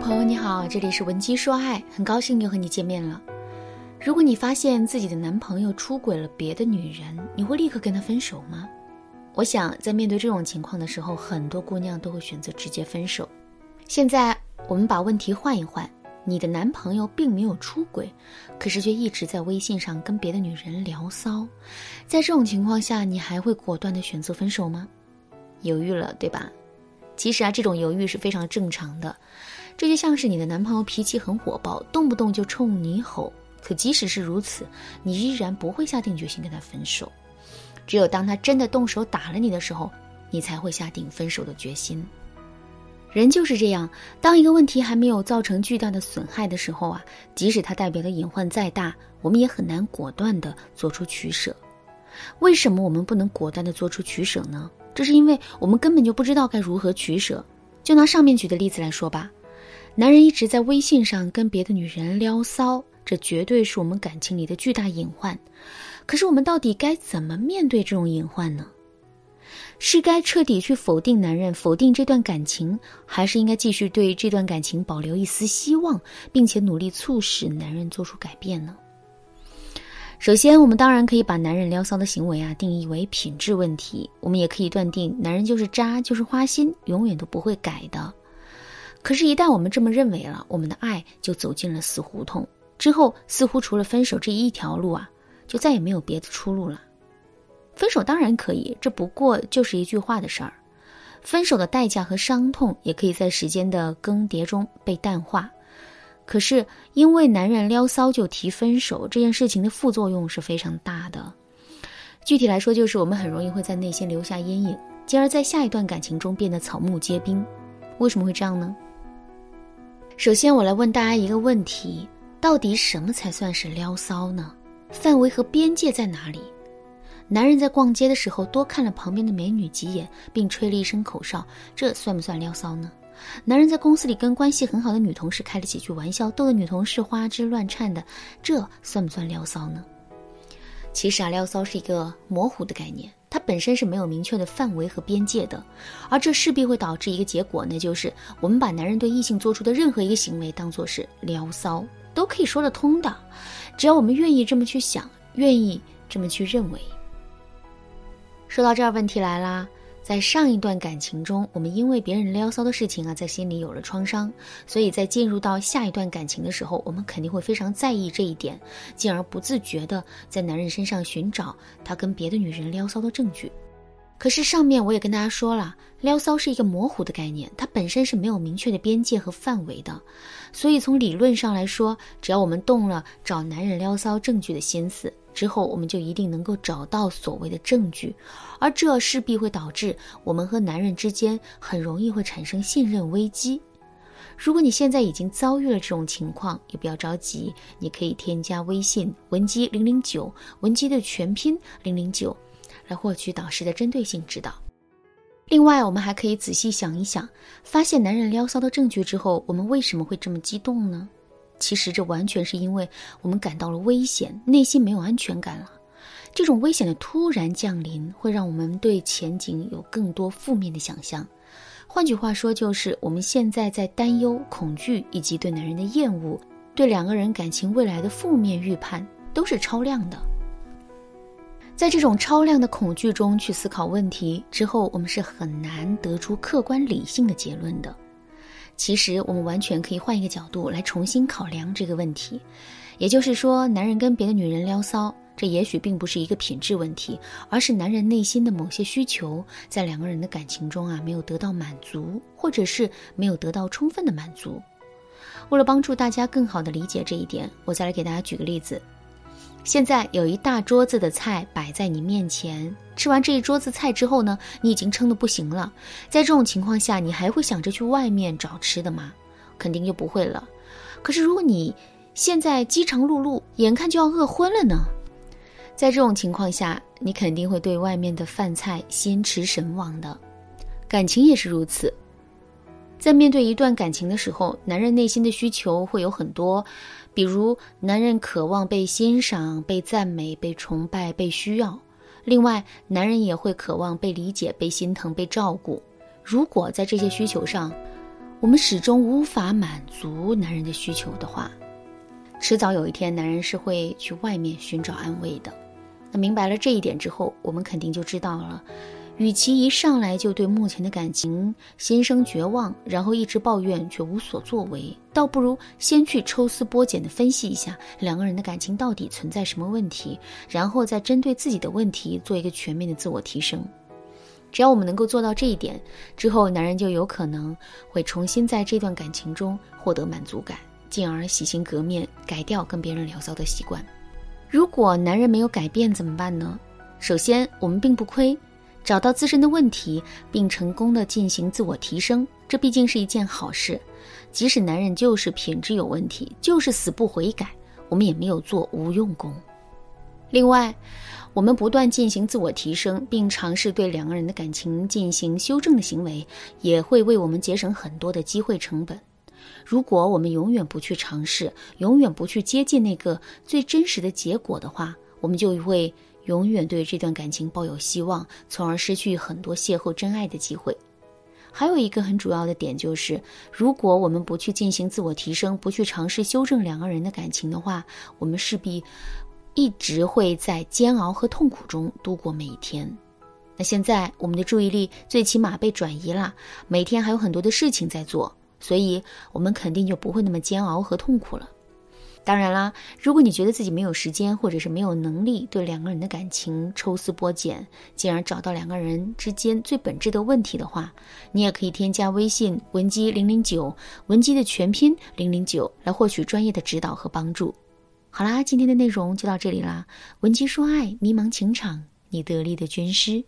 朋友你好，这里是文姬说爱，很高兴又和你见面了。如果你发现自己的男朋友出轨了别的女人，你会立刻跟他分手吗？我想在面对这种情况的时候，很多姑娘都会选择直接分手。现在我们把问题换一换，你的男朋友并没有出轨，可是却一直在微信上跟别的女人聊骚，在这种情况下，你还会果断的选择分手吗？犹豫了，对吧？其实啊，这种犹豫是非常正常的。这就像是你的男朋友脾气很火爆，动不动就冲你吼。可即使是如此，你依然不会下定决心跟他分手。只有当他真的动手打了你的时候，你才会下定分手的决心。人就是这样，当一个问题还没有造成巨大的损害的时候啊，即使它代表的隐患再大，我们也很难果断的做出取舍。为什么我们不能果断的做出取舍呢？这是因为我们根本就不知道该如何取舍。就拿上面举的例子来说吧，男人一直在微信上跟别的女人撩骚，这绝对是我们感情里的巨大隐患。可是我们到底该怎么面对这种隐患呢？是该彻底去否定男人，否定这段感情，还是应该继续对这段感情保留一丝希望，并且努力促使男人做出改变呢？首先，我们当然可以把男人撩骚的行为啊定义为品质问题，我们也可以断定男人就是渣，就是花心，永远都不会改的。可是，一旦我们这么认为了，我们的爱就走进了死胡同，之后似乎除了分手这一条路啊，就再也没有别的出路了。分手当然可以，这不过就是一句话的事儿。分手的代价和伤痛也可以在时间的更迭中被淡化。可是，因为男人撩骚就提分手这件事情的副作用是非常大的。具体来说，就是我们很容易会在内心留下阴影，进而在下一段感情中变得草木皆兵。为什么会这样呢？首先，我来问大家一个问题：到底什么才算是撩骚呢？范围和边界在哪里？男人在逛街的时候多看了旁边的美女几眼，并吹了一声口哨，这算不算撩骚呢？男人在公司里跟关系很好的女同事开了几句玩笑，逗得女同事花枝乱颤的，这算不算撩骚呢？其实啊，撩骚是一个模糊的概念，本身是没有明确的范围和边界的，而这势必会导致一个结果，那就是我们把男人对异性做出的任何一个行为当做是撩骚，都可以说得通的，只要我们愿意这么去想，愿意这么去认为。说到这儿，问题来了。在上一段感情中，我们因为别人撩骚的事情啊，在心里有了创伤，所以在进入到下一段感情的时候，我们肯定会非常在意这一点，进而不自觉的在男人身上寻找他跟别的女人撩骚的证据。可是上面我也跟大家说了，撩骚是一个模糊的概念，它本身是没有明确的边界和范围的，所以从理论上来说，只要我们动了找男人撩骚证据的心思。之后，我们就一定能够找到所谓的证据，而这势必会导致我们和男人之间很容易会产生信任危机。如果你现在已经遭遇了这种情况，也不要着急，你可以添加微信文姬零零九，文姬的全拼零零九，来获取导师的针对性指导。另外，我们还可以仔细想一想，发现男人撩骚的证据之后，我们为什么会这么激动呢？其实这完全是因为我们感到了危险，内心没有安全感了。这种危险的突然降临，会让我们对前景有更多负面的想象。换句话说，就是我们现在在担忧、恐惧，以及对男人的厌恶，对两个人感情未来的负面预判，都是超量的。在这种超量的恐惧中去思考问题之后，我们是很难得出客观理性的结论的。其实，我们完全可以换一个角度来重新考量这个问题，也就是说，男人跟别的女人撩骚，这也许并不是一个品质问题，而是男人内心的某些需求在两个人的感情中啊没有得到满足，或者是没有得到充分的满足。为了帮助大家更好的理解这一点，我再来给大家举个例子。现在有一大桌子的菜摆在你面前，吃完这一桌子菜之后呢，你已经撑得不行了。在这种情况下，你还会想着去外面找吃的吗？肯定就不会了。可是如果你现在饥肠辘辘，眼看就要饿昏了呢？在这种情况下，你肯定会对外面的饭菜心驰神往的。感情也是如此。在面对一段感情的时候，男人内心的需求会有很多，比如男人渴望被欣赏、被赞美、被崇拜、被需要。另外，男人也会渴望被理解、被心疼、被照顾。如果在这些需求上，我们始终无法满足男人的需求的话，迟早有一天男人是会去外面寻找安慰的。那明白了这一点之后，我们肯定就知道了。与其一上来就对目前的感情心生绝望，然后一直抱怨却无所作为，倒不如先去抽丝剥茧地分析一下两个人的感情到底存在什么问题，然后再针对自己的问题做一个全面的自我提升。只要我们能够做到这一点，之后男人就有可能会重新在这段感情中获得满足感，进而洗心革面，改掉跟别人聊骚的习惯。如果男人没有改变怎么办呢？首先，我们并不亏。找到自身的问题，并成功的进行自我提升，这毕竟是一件好事。即使男人就是品质有问题，就是死不悔改，我们也没有做无用功。另外，我们不断进行自我提升，并尝试对两个人的感情进行修正的行为，也会为我们节省很多的机会成本。如果我们永远不去尝试，永远不去接近那个最真实的结果的话，我们就会。永远对这段感情抱有希望，从而失去很多邂逅真爱的机会。还有一个很主要的点就是，如果我们不去进行自我提升，不去尝试修正两个人的感情的话，我们势必一直会在煎熬和痛苦中度过每一天。那现在我们的注意力最起码被转移了，每天还有很多的事情在做，所以我们肯定就不会那么煎熬和痛苦了。当然啦，如果你觉得自己没有时间，或者是没有能力对两个人的感情抽丝剥茧，进而找到两个人之间最本质的问题的话，你也可以添加微信文姬零零九，文姬的全拼零零九，来获取专业的指导和帮助。好啦，今天的内容就到这里啦，文姬说爱，迷茫情场，你得力的军师。